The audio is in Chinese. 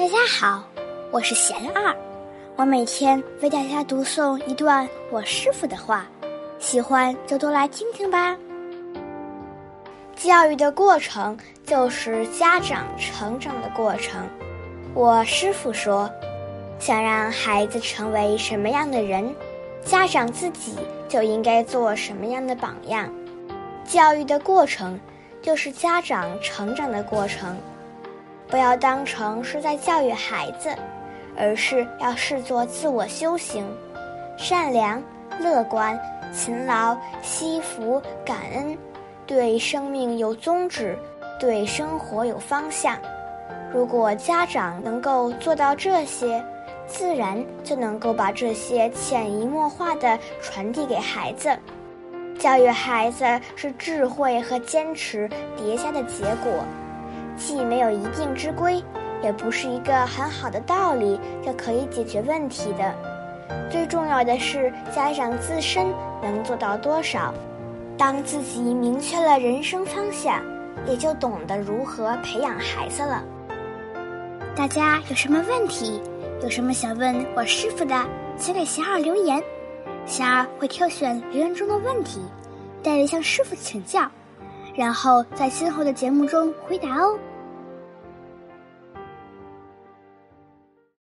大家好，我是贤二，我每天为大家读诵一段我师傅的话，喜欢就多来听听吧。教育的过程就是家长成长的过程。我师傅说，想让孩子成为什么样的人，家长自己就应该做什么样的榜样。教育的过程就是家长成长的过程。不要当成是在教育孩子，而是要视作自我修行，善良、乐观、勤劳、惜福、感恩，对生命有宗旨，对生活有方向。如果家长能够做到这些，自然就能够把这些潜移默化地传递给孩子。教育孩子是智慧和坚持叠加的结果。既没有一定之规，也不是一个很好的道理就可以解决问题的。最重要的是家长自身能做到多少。当自己明确了人生方向，也就懂得如何培养孩子了。大家有什么问题，有什么想问我师傅的，请给贤二留言，贤二会挑选留言中的问题，代为向师傅请教，然后在今后的节目中回答哦。